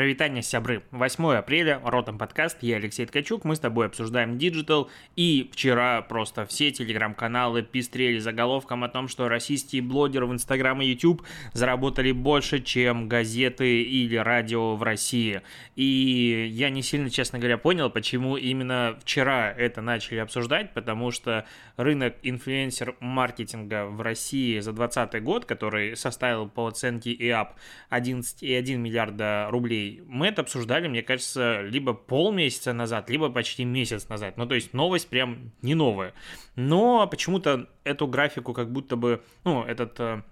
Прывітанне, сябры. 8 апреля, Ротом подкаст, я Алексей Ткачук, мы с тобой обсуждаем диджитал, и вчера просто все телеграм-каналы пестрели заголовком о том, что российские блогеры в Инстаграм и Ютуб заработали больше, чем газеты или радио в России. И я не сильно, честно говоря, понял, почему именно вчера это начали обсуждать, потому что рынок инфлюенсер-маркетинга в России за 2020 год, который составил по оценке IAB 11,1 миллиарда рублей, Мы это обсуждали, мне кажется, либо полмесяца назад, либо почти месяц назад. Ну, то есть новость прям не новая. Но почему-то эту графику как будто бы, ну, этот э,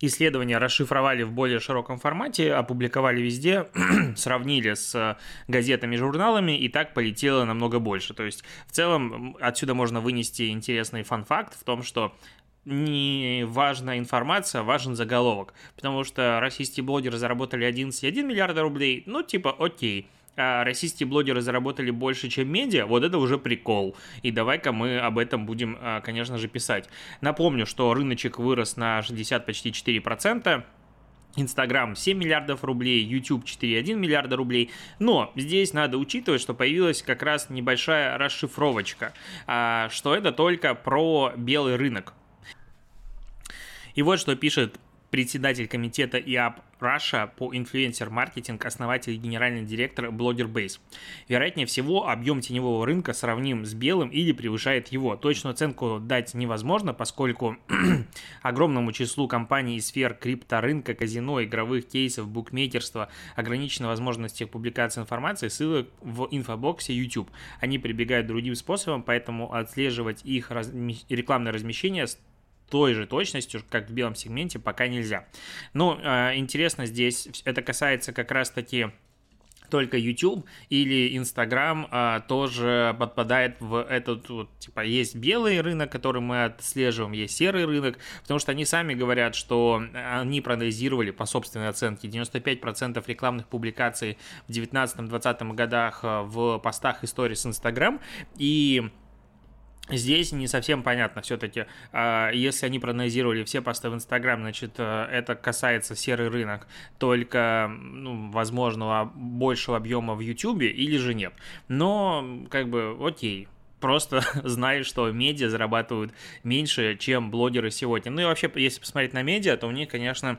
исследование расшифровали в более широком формате, опубликовали везде, сравнили с газетами, журналами, и так полетело намного больше. То есть, в целом, отсюда можно вынести интересный фан-факт в том, что не важна информация, важен заголовок. Потому что российские блогеры заработали 11,1 миллиарда рублей, ну типа окей. А российские блогеры заработали больше, чем медиа, вот это уже прикол. И давай-ка мы об этом будем, а, конечно же, писать. Напомню, что рыночек вырос на 60 почти 4%. Инстаграм 7 миллиардов рублей, YouTube 4,1 миллиарда рублей. Но здесь надо учитывать, что появилась как раз небольшая расшифровочка, а, что это только про белый рынок. И вот что пишет председатель комитета ИАП Russia по инфлюенсер-маркетинг, основатель и генеральный директор Blogger Base. Вероятнее всего, объем теневого рынка сравним с белым или превышает его. Точную оценку дать невозможно, поскольку огромному числу компаний и сфер крипторынка, казино, игровых кейсов, букмекерства ограничены возможности публикации информации, ссылок в инфобоксе YouTube. Они прибегают другим способом, поэтому отслеживать их раз... рекламное размещение той же точностью, как в белом сегменте, пока нельзя. Ну, э, интересно здесь, это касается как раз-таки только YouTube или Instagram а, тоже подпадает в этот вот, типа, есть белый рынок, который мы отслеживаем, есть серый рынок, потому что они сами говорят, что они проанализировали по собственной оценке 95% рекламных публикаций в 2019-2020 годах а, в постах истории с Instagram, и Здесь не совсем понятно все-таки, а, если они проанализировали все посты в Инстаграм, значит, э, это касается серый рынок только ну, возможного большего объема в Ютубе или же нет. Но, как бы, окей, просто знай, что медиа зарабатывают меньше, чем блогеры сегодня. Ну и вообще, если посмотреть на медиа, то у них, конечно,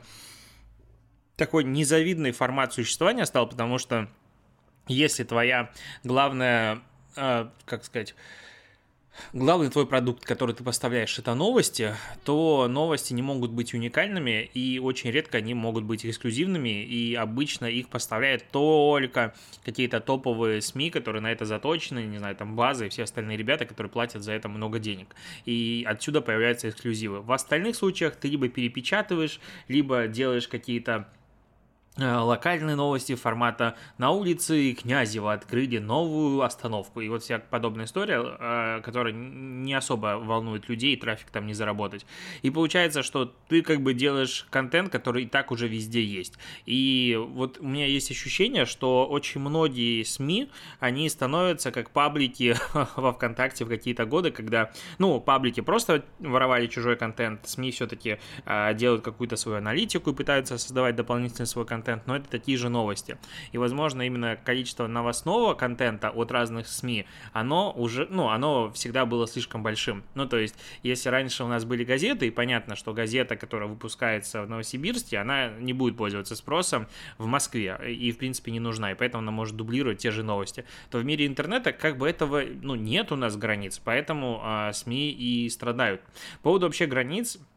такой незавидный формат существования стал, потому что если твоя главная, э, как сказать, главный твой продукт, который ты поставляешь, это новости, то новости не могут быть уникальными, и очень редко они могут быть эксклюзивными, и обычно их поставляют только какие-то топовые СМИ, которые на это заточены, не знаю, там базы и все остальные ребята, которые платят за это много денег. И отсюда появляются эксклюзивы. В остальных случаях ты либо перепечатываешь, либо делаешь какие-то локальные новости формата «На улице Князева открыли новую остановку». И вот вся подобная история, э, которая не особо волнует людей, трафик там не заработать. И получается, что ты как бы делаешь контент, который и так уже везде есть. И вот у меня есть ощущение, что очень многие СМИ, они становятся как паблики во ВКонтакте в какие-то годы, когда, ну, паблики просто воровали чужой контент, СМИ все-таки э, делают какую-то свою аналитику и пытаются создавать дополнительный свой контент, контент, но это такие же новости. И, возможно, именно количество новостного контента от разных СМИ, оно уже, ну, оно всегда было слишком большим. Ну, то есть, если раньше у нас были газеты, и понятно, что газета, которая выпускается в Новосибирске, она не будет пользоваться спросом в Москве, и, в принципе, не нужна, и поэтому она может дублировать те же новости, то в мире интернета как бы этого, ну, нет у нас границ, поэтому а, СМИ и страдают. По поводу вообще границ, Э,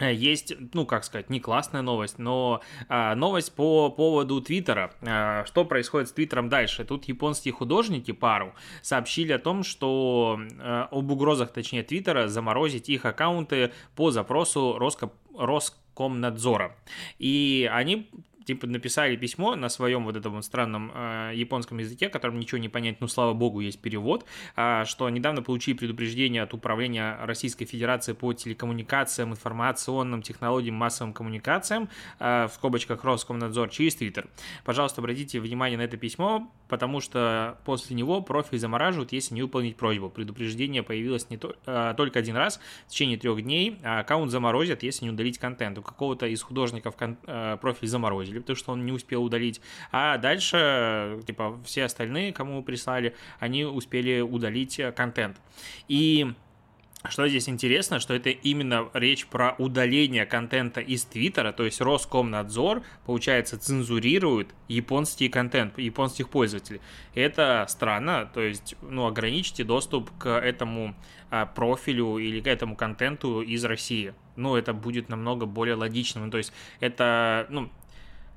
есть, ну, как сказать, не классная новость, но а, новость по поводу Твиттера. А, что происходит с Твиттером дальше? Тут японские художники, пару, сообщили о том, что а, об угрозах, точнее, Твиттера заморозить их аккаунты по запросу Роско... Роскомнадзора. И они типа написали письмо на своем вот этом странном э, японском языке, которым ничего не понять, ну слава богу есть перевод, э, что недавно получили предупреждение от Управления Российской Федерации по телекоммуникациям, информационным технологиям, массовым коммуникациям, э, в скобочках Роскомнадзор через Твиттер. Пожалуйста, обратите внимание на это письмо, потому что после него профиль замораживают, если не выполнить просьбу. Предупреждение появилось не то, э, только один раз в течение трех дней, а аккаунт заморозят, если не удалить контент. У какого-то из художников кон- э, профиль заморозили, потому что он не успел удалить. А дальше, типа, все остальные, кому прислали, они успели удалить контент. И что здесь интересно, что это именно речь про удаление контента из Твиттера, то есть Роскомнадзор, получается, цензурирует японский контент, японских пользователей. Это странно, то есть, ну, ограничьте доступ к этому а, профилю или к этому контенту из России. Ну, это будет намного более логичным. То есть, это, ну,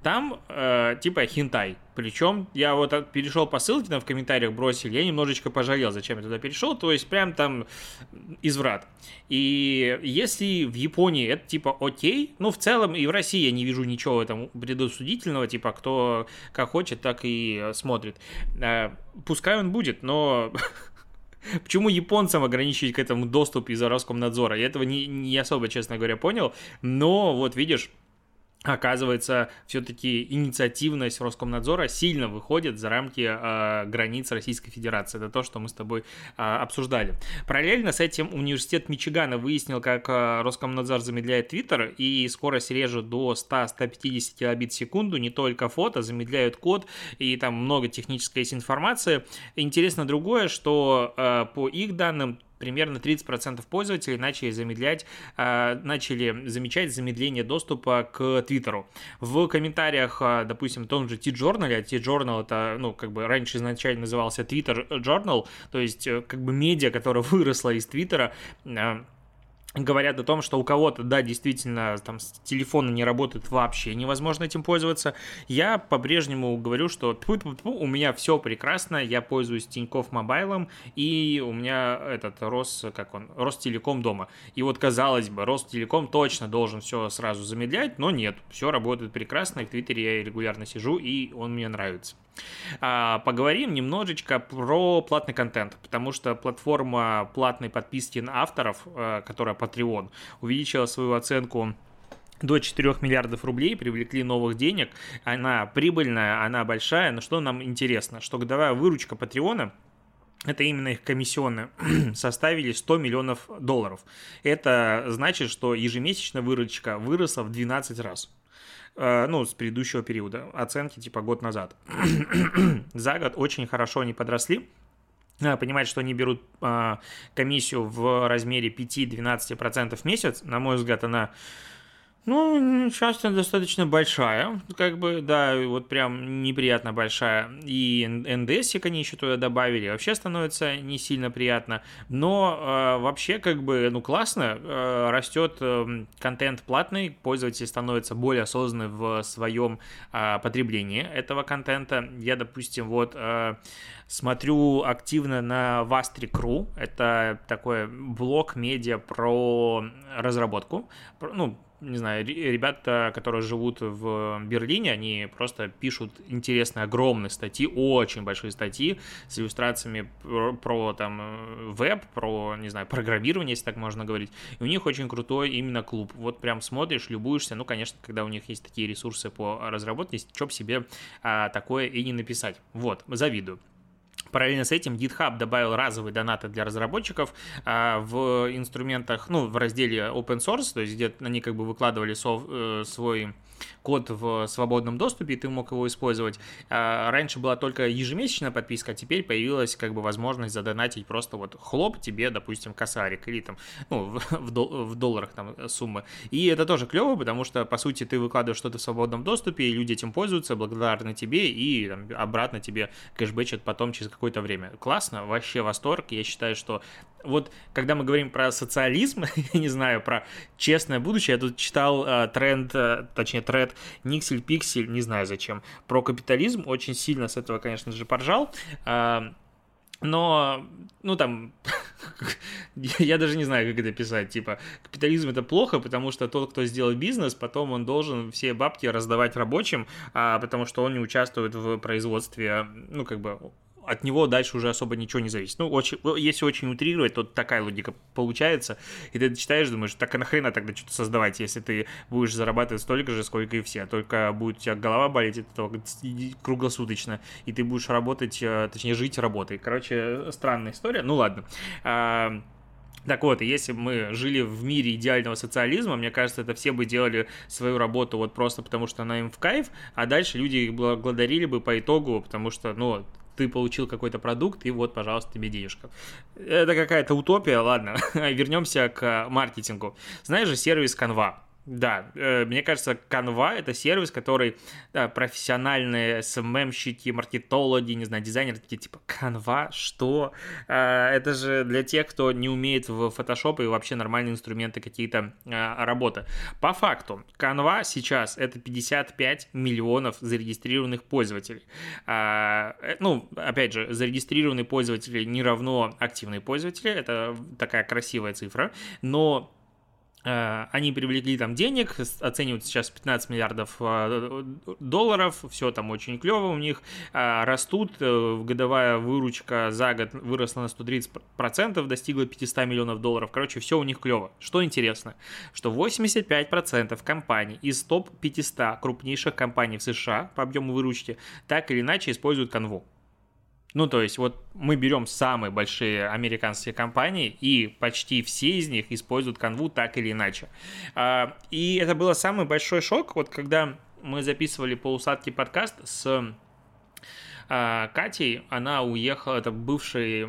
там э, типа хинтай. Причем я вот перешел по ссылке, там в комментариях бросили, я немножечко пожалел, зачем я туда перешел, то есть прям там изврат. И если в Японии это типа окей, ну в целом и в России я не вижу ничего этом предосудительного, типа кто как хочет, так и смотрит. Э, пускай он будет, но Почему японцам ограничивать к этому доступ из-за Роскомнадзора? Я этого не, не особо, честно говоря, понял. Но вот видишь, оказывается, все-таки инициативность Роскомнадзора сильно выходит за рамки э, границ Российской Федерации. Это то, что мы с тобой э, обсуждали. Параллельно с этим университет Мичигана выяснил, как э, Роскомнадзор замедляет Твиттер, и скорость режет до 100-150 килобит в секунду, не только фото, замедляют код, и там много технической есть информации. Интересно другое, что э, по их данным примерно 30% пользователей начали замедлять, а, начали замечать замедление доступа к Твиттеру. В комментариях, а, допустим, том же T-Journal, а T-Journal это, ну, как бы раньше изначально назывался Twitter Journal, то есть, э, как бы медиа, которая выросла из Твиттера, говорят о том, что у кого-то, да, действительно, там телефоны не работают вообще, невозможно этим пользоваться. Я по-прежнему говорю, что тьфу -тьфу -тьфу, у меня все прекрасно, я пользуюсь Тинькофф мобайлом, и у меня этот Рос, как он, Ростелеком дома. И вот, казалось бы, Ростелеком точно должен все сразу замедлять, но нет, все работает прекрасно, и в Твиттере я регулярно сижу, и он мне нравится. А, поговорим немножечко про платный контент, потому что платформа платной подписки на авторов, э, которая Patreon, увеличила свою оценку до 4 миллиардов рублей, привлекли новых денег, она прибыльная, она большая, но что нам интересно, что годовая выручка Патреона это именно их комиссионные, составили 100 миллионов долларов. Это значит, что ежемесячная выручка выросла в 12 раз. Э, ну, с предыдущего периода, оценки типа год назад. За год очень хорошо они подросли. Надо понимать, что они берут э, комиссию в размере 5-12% в месяц. На мой взгляд, она ну, часто достаточно большая, как бы, да, вот прям неприятно большая. И НДСик они еще туда добавили, вообще становится не сильно приятно. Но э, вообще, как бы, ну, классно, э, растет э, контент платный, пользователи становятся более осознанны в своем э, потреблении этого контента. Я, допустим, вот... Э, смотрю активно на Vastri.ru, это такой блог медиа про разработку, ну, не знаю, ребята, которые живут в Берлине, они просто пишут интересные, огромные статьи, очень большие статьи с иллюстрациями про, про там э, веб, про, не знаю, программирование, если так можно говорить. И у них очень крутой именно клуб. Вот прям смотришь, любуешься. Ну, конечно, когда у них есть такие ресурсы по разработке, что бы себе а, такое и не написать. Вот, завидую. Параллельно с этим GitHub добавил разовые донаты для разработчиков а, в инструментах, ну, в разделе open source, то есть где они как бы выкладывали сов, э, свой код в свободном доступе, и ты мог его использовать. А, раньше была только ежемесячная подписка, а теперь появилась как бы возможность задонатить просто вот хлоп тебе, допустим, косарик или там, ну, в, в, дол- в долларах там суммы. И это тоже клево, потому что, по сути, ты выкладываешь что-то в свободном доступе, и люди этим пользуются, благодарны тебе, и там, обратно тебе кэшбэчат потом через какое-то время. Классно, вообще восторг. Я считаю, что вот когда мы говорим про социализм, я не знаю, про честное будущее, я тут читал э, тренд, э, точнее тред Никсель Пиксель, не знаю зачем, про капитализм, очень сильно с этого, конечно же, поржал. Э, но, ну там, я даже не знаю, как это писать, типа, капитализм это плохо, потому что тот, кто сделал бизнес, потом он должен все бабки раздавать рабочим, а, потому что он не участвует в производстве, ну, как бы, от него дальше уже особо ничего не зависит. Ну, очень, если очень утрировать, то такая логика получается. И ты читаешь, думаешь, так а нахрена тогда что-то создавать, если ты будешь зарабатывать столько же, сколько и все. Только будет у тебя голова болеть от этого круглосуточно, и ты будешь работать, э, точнее, жить работой. Короче, странная история. Ну ладно. А, Так вот, если бы мы жили в мире идеального социализма, мне кажется, это все бы делали свою работу вот просто потому, что она им в кайф, а дальше люди их благодарили бы по итогу, потому что, ну, ты получил какой-то продукт, и вот, пожалуйста, тебе денежка. Это какая-то утопия, ладно. Вернемся к маркетингу. Знаешь же сервис Canva? Да, э, мне кажется, Canva — это сервис, который да, профессиональные SMM-щики, маркетологи, не знаю, дизайнеры такие, типа, Canva, что? Э, это же для тех, кто не умеет в Photoshop и вообще нормальные инструменты какие-то э, работы. По факту, Canva сейчас — это 55 миллионов зарегистрированных пользователей. Э, э, ну, опять же, зарегистрированные пользователи не равно активные пользователи, это такая красивая цифра, но они привлекли там денег, оценивают сейчас 15 миллиардов э, долларов, все там очень клево у них, э, растут, годовая выручка за год выросла на 130%, достигла 500 миллионов долларов, короче, все у них клево. Что интересно, что 85% компаний из топ-500 крупнейших компаний в США по объему выручки так или иначе используют канву. Ну, то есть, вот мы берем самые большие американские компании, и почти все из них используют канву так или иначе. А, и это был самый большой шок, вот когда мы записывали полусадки подкаст с Катей, она уехала, это бывший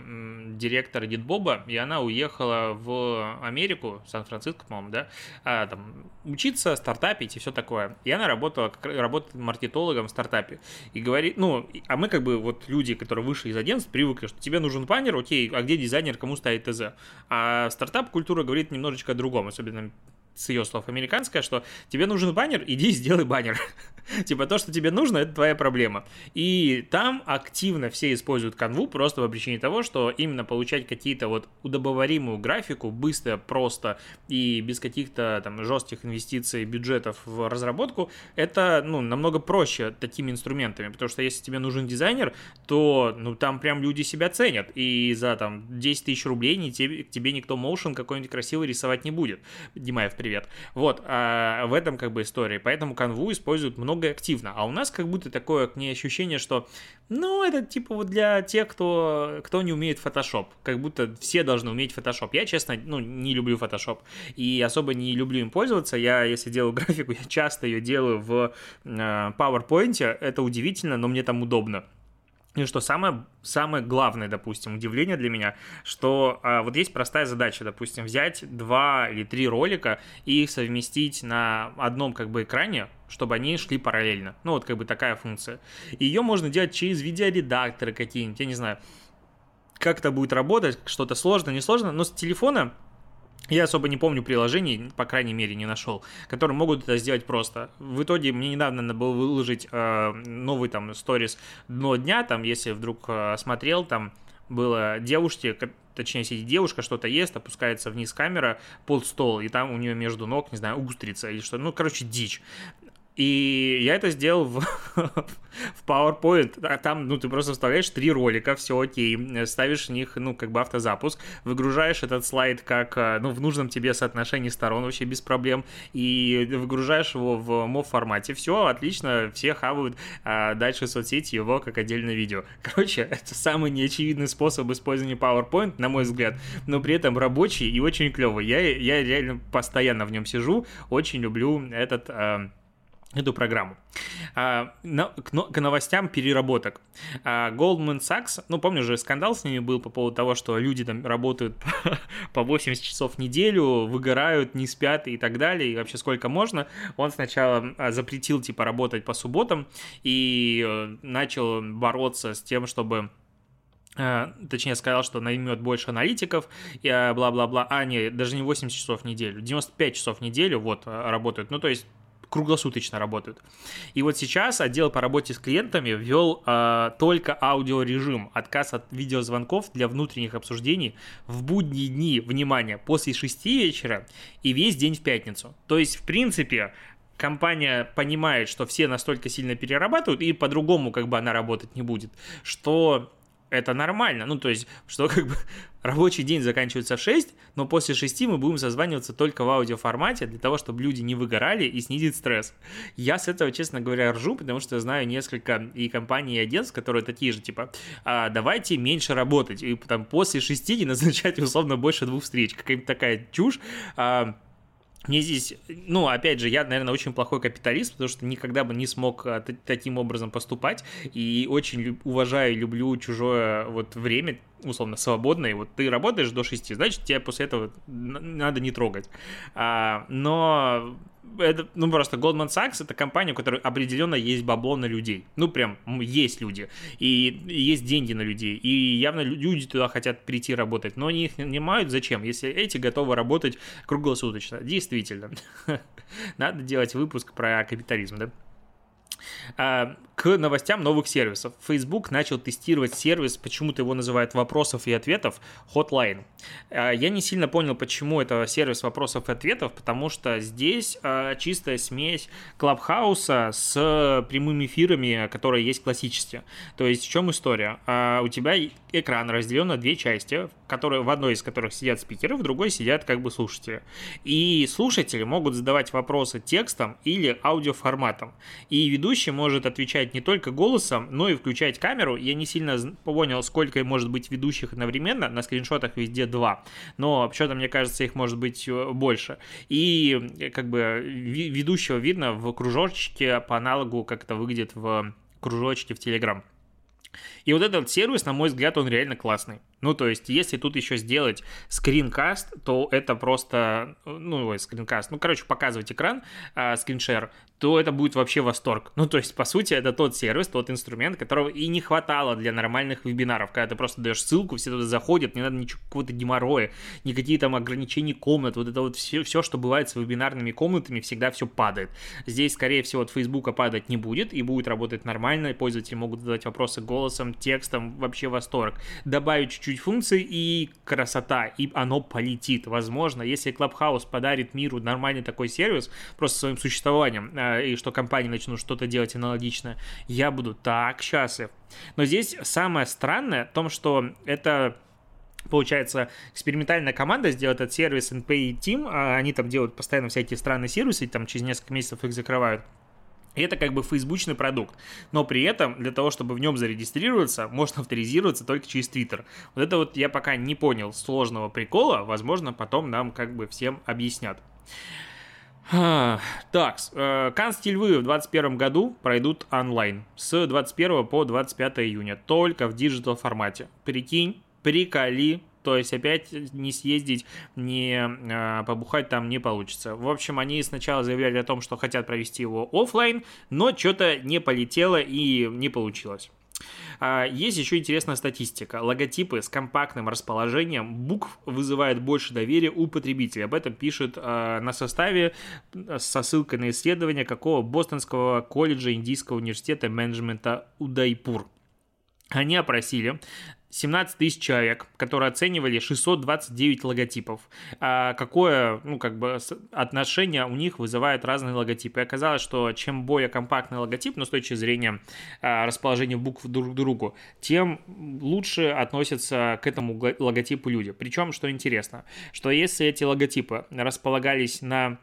директор Дитбоба, и она уехала в Америку, Сан-Франциско, по-моему, да, а, там, учиться, стартапить и все такое. И она работала, как, работает маркетологом в стартапе. И говорит, ну, а мы как бы вот люди, которые вышли из агентств, привыкли, что тебе нужен баннер, окей, а где дизайнер, кому ставить ТЗ? А стартап-культура говорит немножечко о другом, особенно с ее слов американская, что тебе нужен баннер, иди сделай баннер. типа то, что тебе нужно, это твоя проблема. И там активно все используют канву просто по причине того, что именно получать какие-то вот удобоваримую графику быстро, просто и без каких-то там жестких инвестиций, бюджетов в разработку, это ну, намного проще такими инструментами, потому что если тебе нужен дизайнер, то ну там прям люди себя ценят, и за там 10 тысяч рублей не тебе, тебе никто motion какой-нибудь красивый рисовать не будет. Димаев, привет. Вот, а в этом как бы история. Поэтому канву используют много и активно. А у нас как будто такое к ней ощущение, что, ну, это типа вот для тех, кто, кто не умеет Photoshop. Как будто все должны уметь Photoshop. Я, честно, ну, не люблю Photoshop. И особо не люблю им пользоваться. Я, если делаю графику, я часто ее делаю в э, PowerPoint. Это удивительно, но мне там удобно. И что самое, самое главное, допустим, удивление для меня, что а, вот есть простая задача, допустим, взять два или три ролика и их совместить на одном как бы экране, чтобы они шли параллельно. Ну вот как бы такая функция. Ее можно делать через видеоредакторы какие-нибудь, я не знаю, как это будет работать, что-то сложно, не сложно, но с телефона я особо не помню приложений, по крайней мере, не нашел, которые могут это сделать просто. В итоге мне недавно надо было выложить э, новый там сторис дно дня, там, если вдруг э, смотрел, там было девушке, точнее, сидит девушка, что-то ест, опускается вниз камера под стол, и там у нее между ног, не знаю, устрица или что, ну, короче, дичь. И я это сделал в, в PowerPoint. А там, ну, ты просто вставляешь три ролика, все окей, ставишь в них, ну, как бы автозапуск, выгружаешь этот слайд как, э, ну, в нужном тебе соотношении сторон вообще без проблем, и выгружаешь его в MOV формате. Все, отлично, все хавают а дальше соцсети его как отдельное видео. Короче, это самый неочевидный способ использования PowerPoint, на мой взгляд, но при этом рабочий и очень клевый. Я, я реально постоянно в нем сижу, очень люблю этот э, эту программу. А, к, новостям переработок. А, Goldman Sachs, ну, помню же, скандал с ними был по поводу того, что люди там работают по 80 часов в неделю, выгорают, не спят и так далее, и вообще сколько можно. Он сначала а, запретил, типа, работать по субботам и э, начал бороться с тем, чтобы Uh, точнее, сказал, что наймет больше аналитиков, и бла-бла-бла. А, не, даже не 80 часов в неделю, 95 часов в неделю вот работают. Ну, то есть круглосуточно работают. И вот сейчас отдел по работе с клиентами ввел э, только аудиорежим, отказ от видеозвонков для внутренних обсуждений в будние дни, внимание, после 6 вечера и весь день в пятницу. То есть, в принципе, компания понимает, что все настолько сильно перерабатывают, и по-другому как бы она работать не будет, что это нормально. Ну, то есть, что как бы рабочий день заканчивается в 6, но после 6 мы будем созваниваться только в аудиоформате для того, чтобы люди не выгорали и снизить стресс. Я с этого, честно говоря, ржу, потому что знаю несколько и компаний, и агентств, которые такие же, типа, а, давайте меньше работать, и там после 6 не назначать условно больше двух встреч. Какая-то такая чушь. А, мне здесь, ну, опять же, я, наверное, очень плохой капиталист, потому что никогда бы не смог а, таким образом поступать, и очень уважаю, люблю чужое вот время, условно, свободное, вот ты работаешь до 6, значит, тебя после этого надо не трогать. А, но это, ну, просто Goldman Sachs это компания, у которой определенно есть бабло на людей. Ну, прям есть люди. И есть деньги на людей. И явно люди туда хотят прийти работать. Но они их не нанимают зачем, если эти готовы работать круглосуточно. Действительно. Надо делать выпуск про капитализм, да? А, к новостям новых сервисов. Facebook начал тестировать сервис, почему-то его называют вопросов и ответов, Hotline. А, я не сильно понял, почему это сервис вопросов и ответов, потому что здесь а, чистая смесь Клабхауса с прямыми эфирами, которые есть классические. То есть в чем история? У тебя экран разделен на две части, которые, в одной из которых сидят спикеры, в другой сидят как бы слушатели. И слушатели могут задавать вопросы текстом или аудиоформатом. И ведущий может отвечать не только голосом, но и включать камеру. Я не сильно понял, сколько может быть ведущих одновременно. На скриншотах везде два. Но что-то, мне кажется, их может быть э, больше. И э, как бы ведущего видно в кружочке по аналогу, как это выглядит в кружочке в Telegram. И вот этот сервис, на мой взгляд, он реально классный. Ну, то есть, если тут еще сделать скринкаст, то это просто, ну, скринкаст, ну, короче, показывать экран, э, скриншер, то это будет вообще восторг. Ну, то есть, по сути, это тот сервис, тот инструмент, которого и не хватало для нормальных вебинаров, когда ты просто даешь ссылку, все туда заходят, не надо ничего, какого-то геморроя, никакие там ограничений комнат, вот это вот все, все, что бывает с вебинарными комнатами, всегда все падает. Здесь, скорее всего, от Фейсбука падать не будет, и будет работать нормально, пользователи могут задать вопросы голосом, текстом, вообще восторг. Добавить чуть-чуть чуть функций и красота, и оно полетит. Возможно, если Clubhouse подарит миру нормальный такой сервис, просто своим существованием, э, и что компании начнут что-то делать аналогичное, я буду так счастлив. Но здесь самое странное в том, что это Получается, экспериментальная команда сделает этот сервис NPE Team, а они там делают постоянно всякие странные сервисы, там через несколько месяцев их закрывают. И это как бы фейсбучный продукт. Но при этом для того, чтобы в нем зарегистрироваться, можно авторизироваться только через Твиттер. Вот это вот я пока не понял сложного прикола. Возможно, потом нам как бы всем объяснят. Так, э, Каннские львы в 2021 году пройдут онлайн с 21 по 25 июня, только в диджитал формате. Прикинь, приколи, то есть опять не съездить, не э, побухать там не получится. В общем, они сначала заявляли о том, что хотят провести его офлайн, но что-то не полетело и не получилось. А, есть еще интересная статистика. Логотипы с компактным расположением букв вызывают больше доверия у потребителей. Об этом пишет а, на составе со ссылкой на исследование какого Бостонского колледжа Индийского университета менеджмента Удайпур. Они опросили 17 тысяч человек, которые оценивали 629 логотипов. А какое, ну, как бы, отношение у них вызывают разные логотипы. И оказалось, что чем более компактный логотип, но с точки зрения а, расположения букв друг к другу, тем лучше относятся к этому логотипу люди. Причем, что интересно, что если эти логотипы располагались на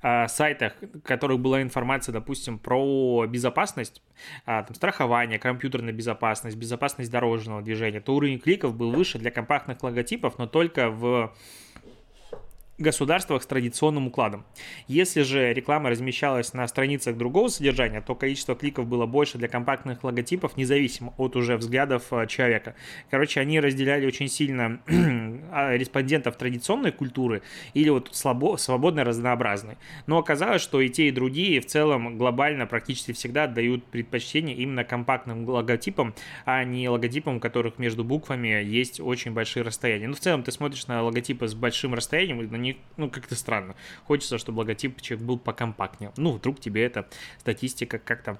сайтах, в которых была информация, допустим, про безопасность, а, там, страхование, компьютерная безопасность, безопасность дорожного движения, то уровень кликов был выше для компактных логотипов, но только в государствах с традиционным укладом. Если же реклама размещалась на страницах другого содержания, то количество кликов было больше для компактных логотипов, независимо от уже взглядов э, человека. Короче, они разделяли очень сильно а, респондентов традиционной культуры или вот слабо, свободно разнообразной. Но оказалось, что и те, и другие в целом глобально практически всегда дают предпочтение именно компактным логотипам, а не логотипам, у которых между буквами есть очень большие расстояния. Ну, в целом, ты смотришь на логотипы с большим расстоянием, на них, ну, как-то странно. Хочется, чтобы логотипчик был покомпактнее. Ну, вдруг тебе эта статистика как-то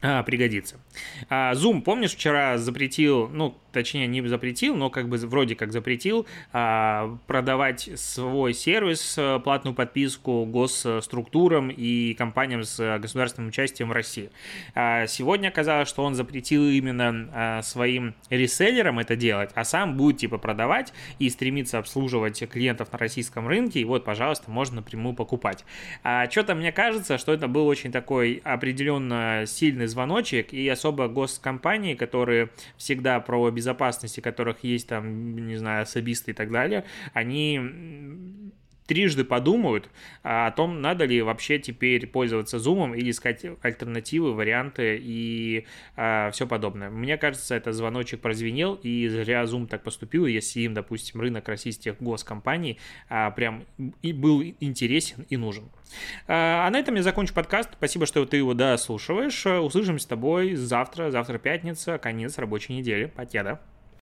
а, пригодится. А, Zoom, помнишь, вчера запретил, ну, точнее, не запретил, но как бы вроде как запретил а, продавать свой сервис, э, платную подписку госструктурам и компаниям с государственным участием в России. А, сегодня оказалось, что он запретил именно а, своим реселлерам это делать, а сам будет типа продавать и стремиться обслуживать клиентов на российском рынке, и вот, пожалуйста, можно напрямую покупать. А, что-то мне кажется, что это был очень такой определенно сильный звоночек, и особо госкомпании, которые всегда про безопасность, у которых есть там, не знаю, особисты и так далее, они трижды подумают а, о том, надо ли вообще теперь пользоваться Zoom или искать альтернативы, варианты и а, все подобное. Мне кажется, это звоночек прозвенел, и зря Zoom так поступил, если им, допустим, рынок российских госкомпаний а, прям и был интересен и нужен. А, на этом я закончу подкаст. Спасибо, что ты его дослушиваешь. Услышимся с тобой завтра. Завтра пятница, конец рабочей недели. Покеда.